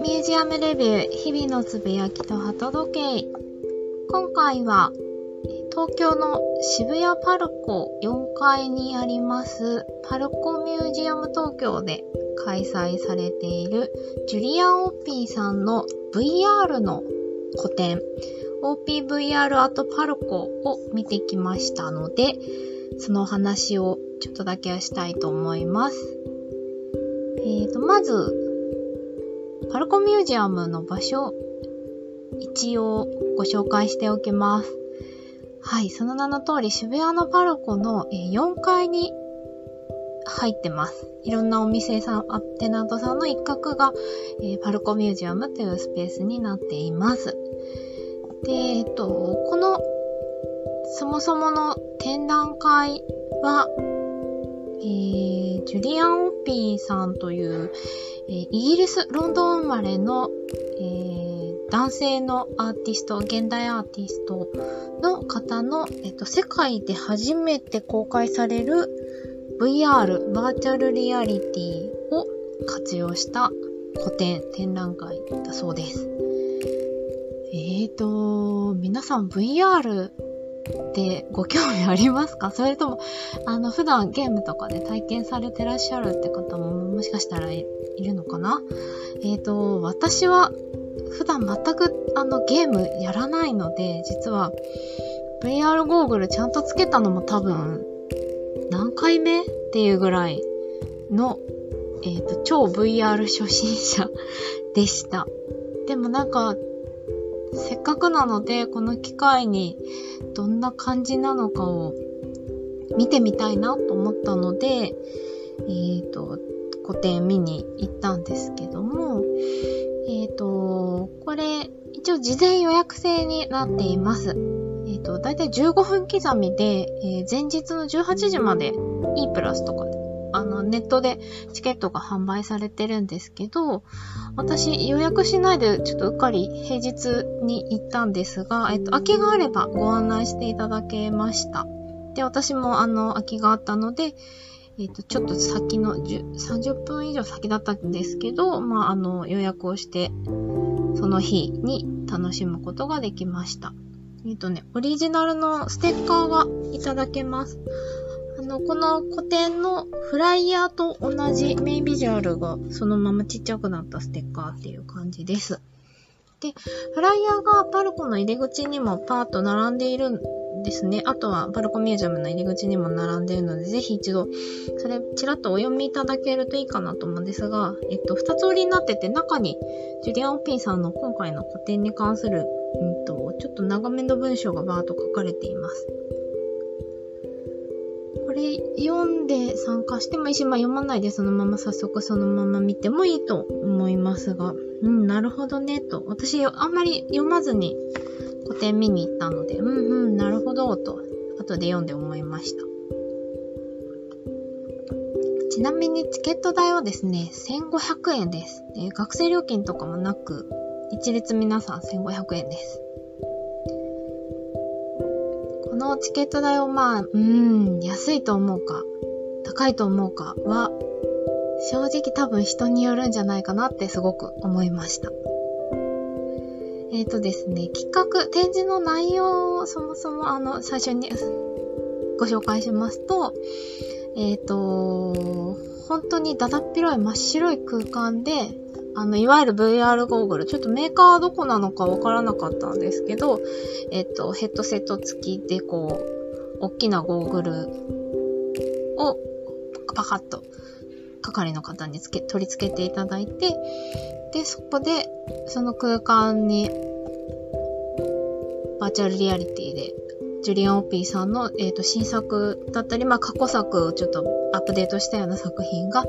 ミュージアムレビュー日々のつぶやきと鳩時計今回は東京の渋谷パルコ4階にありますパルコミュージアム東京で開催されているジュリアン・オッピーさんの VR の個展 OPVR アートパルコを見てきましたのでその話をちょっとだけはしたいと思います。えーと、まず、パルコミュージアムの場所、一応ご紹介しておきます。はい、その名の通り渋谷のパルコの4階に入ってます。いろんなお店さん、アテナントさんの一角が、え、パルコミュージアムというスペースになっています。で、えっと、この、そもそもの展覧会は、えー、ジュリアン・オッピーさんという、え、イギリス、ロンドン生まれの、えー、男性のアーティスト、現代アーティストの方の、えっと、世界で初めて公開される VR、バーチャルリアリティを活用した個展、展覧会だそうです。えーと、皆さん VR ってご興味ありますか？それとも、あの、普段ゲームとかで体験されてらっしゃるって方ももしかしたらいるのかな？えっ、ー、と、私は普段全くあのゲームやらないので、実は VR ゴーグルちゃんとつけたのも多分何回目っていうぐらいの、えっ、ー、と、超 VR 初心者でした。でもなんか、せっかくなので、この機会にどんな感じなのかを見てみたいなと思ったので、えっ、ー、と、個展見に行ったんですけども、えっ、ー、と、これ、一応事前予約制になっています。えっ、ー、と、だいたい15分刻みで、えー、前日の18時まで E プラスとかであの、ネットでチケットが販売されてるんですけど、私予約しないでちょっとうっかり平日に行ったんですが、えっと、空きがあればご案内していただけました。で、私もあの、空きがあったので、えっと、ちょっと先の30分以上先だったんですけど、まあ、あの、予約をして、その日に楽しむことができました。えっとね、オリジナルのステッカーがいただけます。の、この古典のフライヤーと同じメインビジュアルがそのままちっちゃくなったステッカーっていう感じです。で、フライヤーがパルコの入り口にもパーッと並んでいるんですね。あとはパルコミュージアムの入り口にも並んでいるので、ぜひ一度、それちらっとお読みいただけるといいかなと思うんですが、えっと、二つ折りになってて、中にジュリアン・オピンさんの今回の古典に関する、うんと、ちょっと長めの文章がバーッと書かれています。これ読んで参加してもいいし、まあ、読まないでそのまま早速そのまま見てもいいと思いますが、うん、なるほどね、と。私、あんまり読まずに古典見に行ったので、うんうん、なるほど、と、後で読んで思いました。ちなみにチケット代はですね、1500円です。えー、学生料金とかもなく、一律皆さん1500円です。のチケット代をまあ、うん、安いと思うか、高いと思うかは、正直多分人によるんじゃないかなってすごく思いました。えっ、ー、とですね、企画、展示の内容をそもそもあの、最初にご紹介しますと、えっ、ー、と、本当にだだっ広い真っ白い空間で、あの、いわゆる VR ゴーグル、ちょっとメーカーはどこなのかわからなかったんですけど、えっと、ヘッドセット付きで、こう、大きなゴーグルをパカッと係の方につけ、取り付けていただいて、で、そこで、その空間に、バーチャルリアリティで、ジュリアン・オピーさんの、えっ、ー、と、新作だったり、まあ、過去作をちょっとアップデートしたような作品が、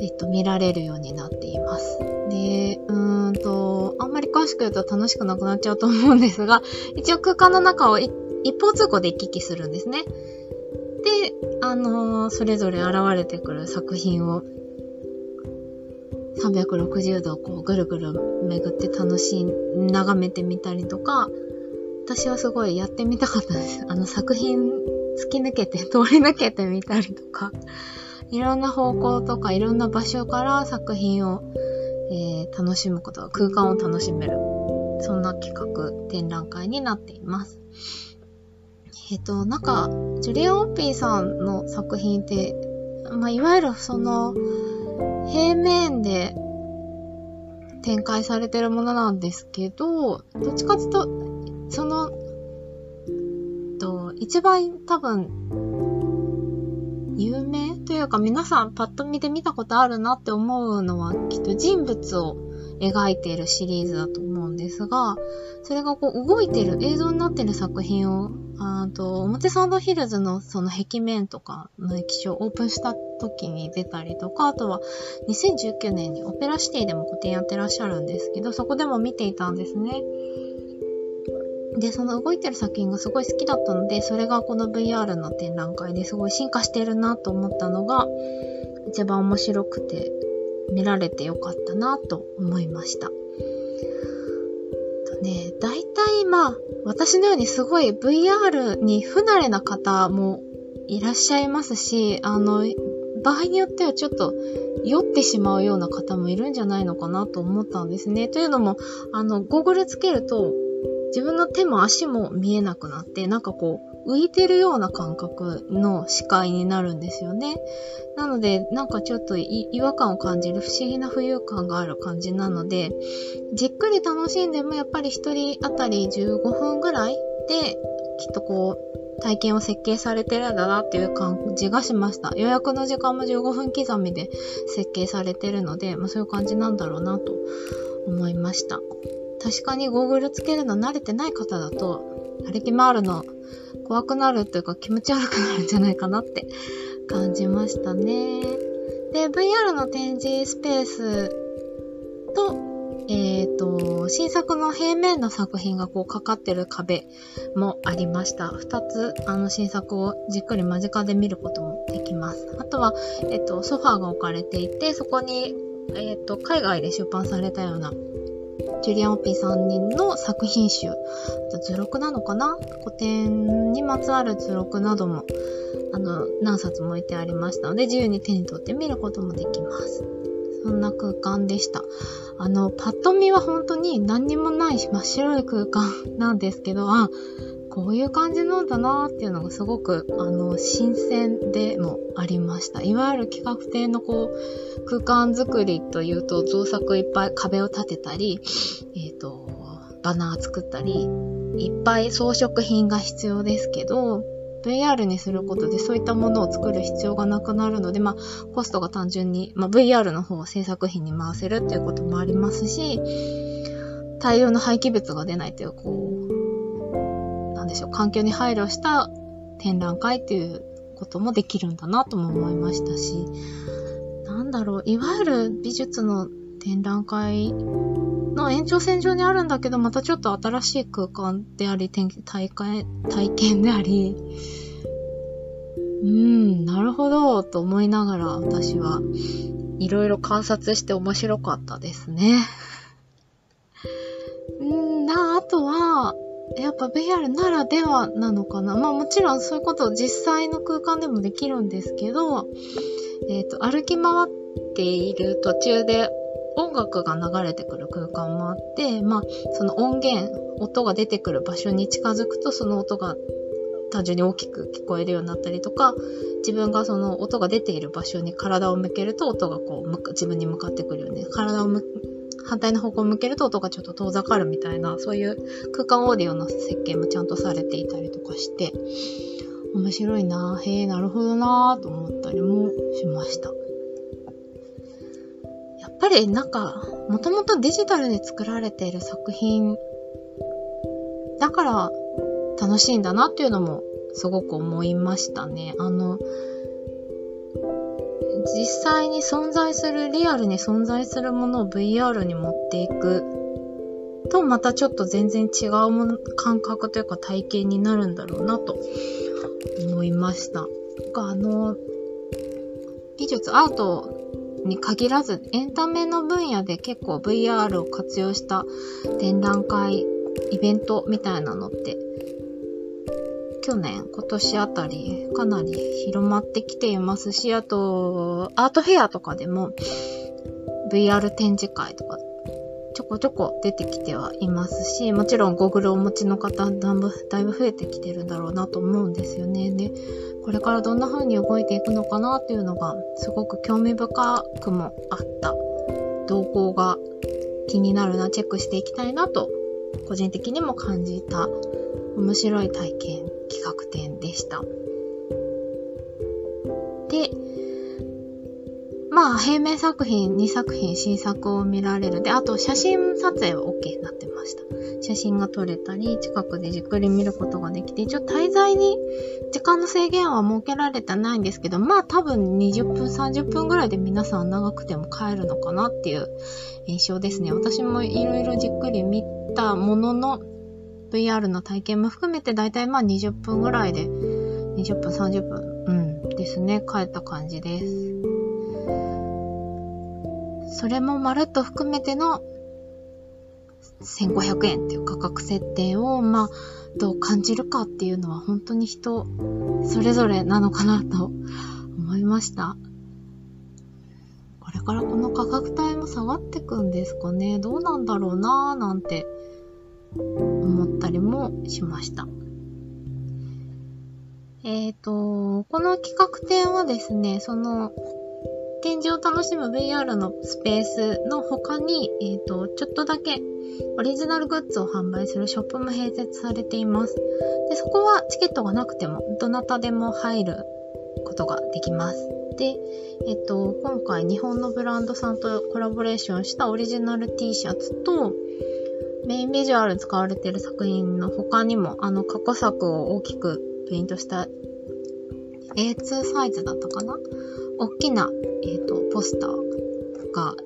えっと、見られるようになっています。で、うーんと、あんまり詳しく言うと楽しくなくなっちゃうと思うんですが、一応空間の中を一方通行で行き来するんですね。で、あのー、それぞれ現れてくる作品を360度こうぐるぐる巡って楽しい、眺めてみたりとか、私はすごいやってみたかったです。あの作品突き抜けて、通り抜けてみたりとか、いろんな方向とかいろんな場所から作品を、えー、楽しむことが、空間を楽しめる。そんな企画、展覧会になっています。えっ、ー、と、なんか、ジュリアン・オッピーさんの作品って、まあ、いわゆるその、平面で展開されてるものなんですけど、どっちかっていうと、その、と、一番多分、有名いうか皆さんパッと見で見たことあるなって思うのはきっと人物を描いているシリーズだと思うんですが、それがこう動いてる映像になってる作品を、あと、表参道ヒルズのその壁面とかの液晶オープンした時に出たりとか、あとは2019年にオペラシティでも個展やってらっしゃるんですけど、そこでも見ていたんですね。で、その動いてる作品がすごい好きだったので、それがこの VR の展覧会ですごい進化してるなと思ったのが、一番面白くて見られてよかったなと思いました。とね、大体まあ、私のようにすごい VR に不慣れな方もいらっしゃいますし、あの、場合によってはちょっと酔ってしまうような方もいるんじゃないのかなと思ったんですね。というのも、あの、ゴーグルつけると自分の手も足も見えなくなって、なんかこう、浮いてるような感覚の視界になるんですよね。なので、なんかちょっと違和感を感じる不思議な浮遊感がある感じなので、じっくり楽しんでもやっぱり一人当たり15分ぐらいで、きっとこう、体験を設計されてるんだなっていう感じがしました。予約の時間も15分刻みで設計されてるので、まあそういう感じなんだろうなと思いました。確かにゴーグルつけるの慣れてない方だと、歩き回るの怖くなるというか気持ち悪くなるんじゃないかなって感じましたね。で、VR の展示スペースと、えっ、ー、と、新作の平面の作品がこうかかってる壁もありました。二つ、あの新作をじっくり間近で見ることもできます。あとは、えっ、ー、と、ソファーが置かれていて、そこに、えっ、ー、と、海外で出版されたようなジュリアン・オピー3人の作品集、図録なのかな？古典にまつわる図録なども、あの、何冊も置いてありましたので、自由に手に取って見ることもできます。そんな空間でした。あの、パッと見は本当に何にもない真っ白い空間なんですけど、あ、こういう感じなんだなっていうのがすごく、あの、新鮮でもありました。いわゆる企画展のこう、空間作りというと、造作いっぱい壁を立てたり、えっ、ー、と、バナー作ったり、いっぱい装飾品が必要ですけど、VR にすることでそういったものを作る必要がなくなるので、まあ、コストが単純に、まあ、VR の方を制作費に回せるっていうこともありますし、大量の廃棄物が出ないという、こう、でしょう、環境に配慮した展覧会っていうこともできるんだなとも思いましたし、なんだろう、いわゆる美術の展覧会の延長線上にあるんだけど、またちょっと新しい空間であり、体験、体験であり、うん、なるほど、と思いながら私はいろいろ観察して面白かったですね。うんなあ、あとは、やっぱ VR ならではなのかな？まあもちろんそういうことを実際の空間でもできるんですけど、えっ、ー、と、歩き回っている途中で音楽が流れてくる空間もあって、まあその音源、音が出てくる場所に近づくとその音が単純に大きく聞こえるようになったりとか、自分がその音が出ている場所に体を向けると音がこう、自分に向かってくるように、体を反対の方向を向けると音がちょっと遠ざかるみたいな、そういう空間オーディオの設計もちゃんとされていたりとかして、面白いなへえ、なるほどなと思ったりもしました。やっぱりなんか、もともとデジタルで作られている作品だから楽しいんだなっていうのもすごく思いましたね。あの、実際に存在する、リアルに存在するものを VR に持っていくと、またちょっと全然違うもの、感覚というか体験になるんだろうなと思いました。あの、美術、アートに限らず、エンタメの分野で結構 VR を活用した展覧会、イベントみたいなのって去年、今年あたり、かなり広まってきていますし、あと、アートフェアとかでも、VR 展示会とかちょこちょこ出てきてはいますし、もちろんゴーグルをお持ちの方だいぶだいぶ増えてきてるんだろうなと思うんですよね。で、これからどんな風に動いていくのかなっていうのがすごく興味深くもあった動向が気になるな、チェックしていきたいなと個人的にも感じた面白い体験企画展でした。で、まあ、平面作品2作品新作を見られる。で、あと写真撮影は OK になってました。写真が撮れたり、近くでじっくり見ることができて、一応滞在に時間の制限は設けられてないんですけど、まあ多分20分、30分ぐらいで皆さん長くても帰るのかなっていう印象ですね。私もいろいろじっくり見たものの、VR の体験も含めてだいたいまあ20分ぐらいで、20分、30分、うんですね、帰った感じです。それもまるっと含めての1500円っていう価格設定を、まあ、どう感じるかっていうのは本当に人それぞれなのかなと思いました。これからこの価格帯も下がってくんですかねどうなんだろうなーなんて思ったりもしました。えっ、ー、と、この企画展はですね、その展示を楽しむ VR のスペースの他に、えっ、ー、と、ちょっとだけオリジナルグッズを販売するショップも併設されています。で、そこはチケットがなくても、どなたでも入ることができます。で、えっと、今回日本のブランドさんとコラボレーションしたオリジナル T シャツと、メインビジュアル使われている作品の他にも、あの過去作を大きくプリントした A2 サイズだったかな？大きな、えっ、ー、と、ポスターが、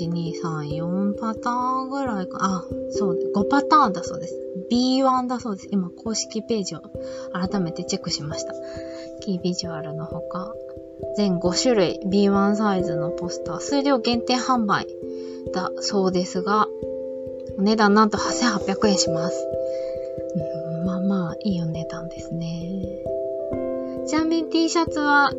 1、2、3、4パターンぐらいか、あ、そう、5パターンだそうです。B1 だそうです。今、公式ページを改めてチェックしました。キービジュアルのほか、全5種類 B1 サイズのポスター、数量限定販売だそうですが、お値段なんと8800円します。うん、まあまあ、いいお値段ですね。ちなみに T シャツは、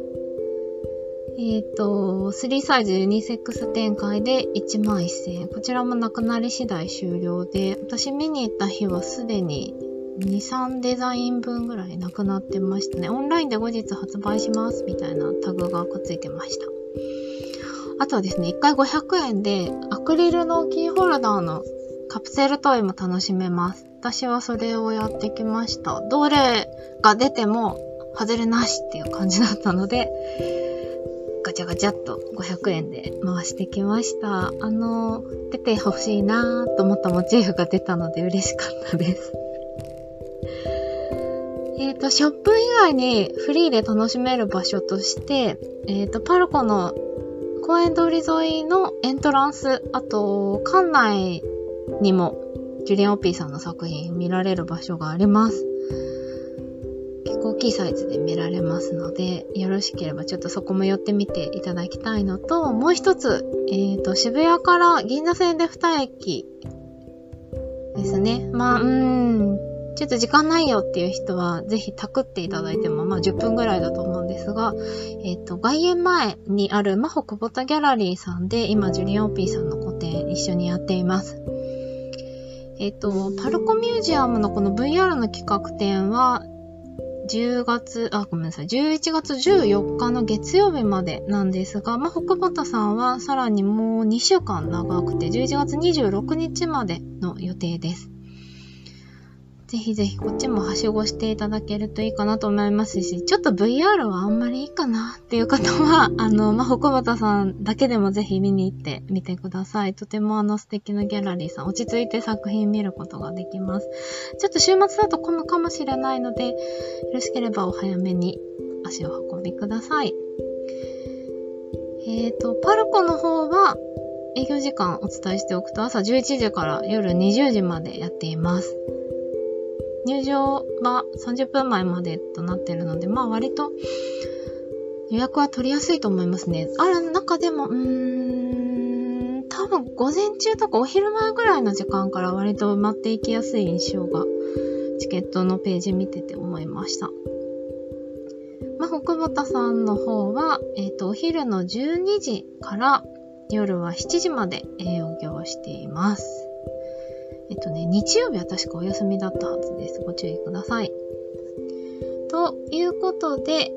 えっ、ー、と、3サイズユニセックス展開で1万1000円。こちらもなくなり次第終了で、私見に行った日はすでに2、3デザイン分ぐらいなくなってましたね。オンラインで後日発売しますみたいなタグがくっついてました。あとはですね、1回500円でアクリルのキーホルダーのカプセルトイも楽しめます。私はそれをやってきました。どれが出ても外れなしっていう感じだったので、ガチャガチャっと500円で回してきました。あの、出てほしいなと思ったモチーフが出たので嬉しかったです。えっ、と、ショップ以外にフリーで楽しめる場所として、えっ、ー、と、パルコの公園通り沿いのエントランス、あと、館内にもジュリアン・オピーさんの作品見られる場所があります。結構大きいサイズで見られますので、よろしければちょっとそこも寄ってみていただきたいのと、もう一つ、えっ、ー、と、渋谷から銀座線で2駅ですね。まあ、うーん、ちょっと時間ないよっていう人は、ぜひタクっていただいても、まあ10分ぐらいだと思うんですが、えっ、ー、と、外苑前にあるマホ久保田ギャラリーさんで、今、ジュリアン・オピーさんの個展一緒にやっています。えっ、と、パルコミュージアムのこの VR の企画展は、10月、あ、ごめんなさい、11月14日の月曜日までなんですが、まあ、北畑さんはさらにもう2週間長くて、11月26日までの予定です。ぜひぜひこっちもはしごしていただけるといいかなと思いますし、ちょっと VR はあんまりいいかなっていう方は、あの、まあ、北畑さんだけでもぜひ見に行ってみてください。とてもあの素敵なギャラリーさん、落ち着いて作品見ることができます。ちょっと週末だと混むかもしれないので、よろしければお早めに足を運びください。えっ、ー、と、パルコの方は、営業時間お伝えしておくと朝11時から夜20時までやっています。入場は30分前までとなってるので、まあ割と予約は取りやすいと思いますね。ある中でも、うーん、多分午前中とかお昼前ぐらいの時間から割と埋まっていきやすい印象がチケットのページ見てて思いました。まあ、北畑さんの方は、えっ、ー、と、お昼の12時から夜は7時まで営業しています。えっとね、日曜日は確かお休みだったはずです。ご注意ください。ということで、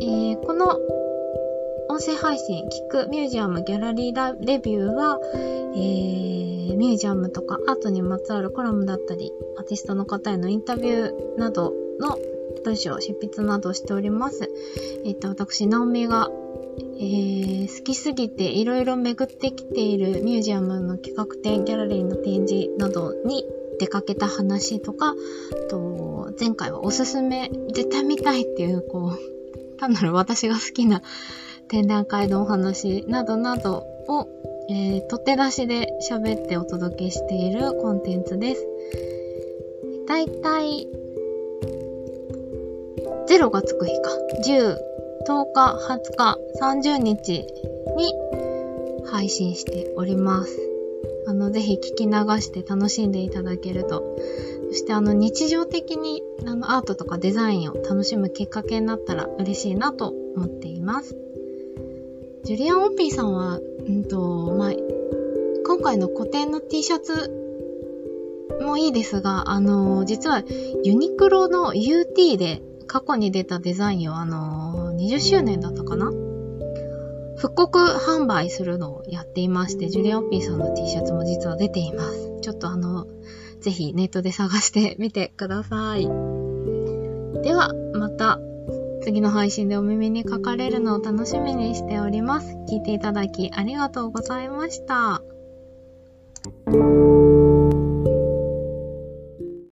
えー、この音声配信、聞くミュージアムギャラリーレビューは、えー、ミュージアムとかアートにまつわるコラムだったり、アーティストの方へのインタビューなどの文章、執筆などしております。えっ、ー、と、私、ナオミが、えー、好きすぎていろいろ巡ってきているミュージアムの企画展、ギャラリーの展示などに出かけた話とか、と前回はおすすめ、絶対見たいっていう、こう、単なる私が好きな展覧会のお話などなどを、えー、取って出しで喋ってお届けしているコンテンツです。だいたい0がつく日か。10、10日、20日、30日に配信しております。あの、ぜひ聞き流して楽しんでいただけると。そしてあの、日常的にあの、アートとかデザインを楽しむきっかけになったら嬉しいなと思っています。ジュリアン・オッピーさんは、うんと、まあ、今回の個展の T シャツもいいですが、あの、実はユニクロの UT で過去に出たデザインをあの20周年だったかな？復刻販売するのをやっていまして、ジュリアン・オピーさんの T シャツも実は出ています。ちょっとあの、ぜひネットで探してみてください。では、また次の配信でお耳にかかれるのを楽しみにしております。聞いていただきありがとうございました。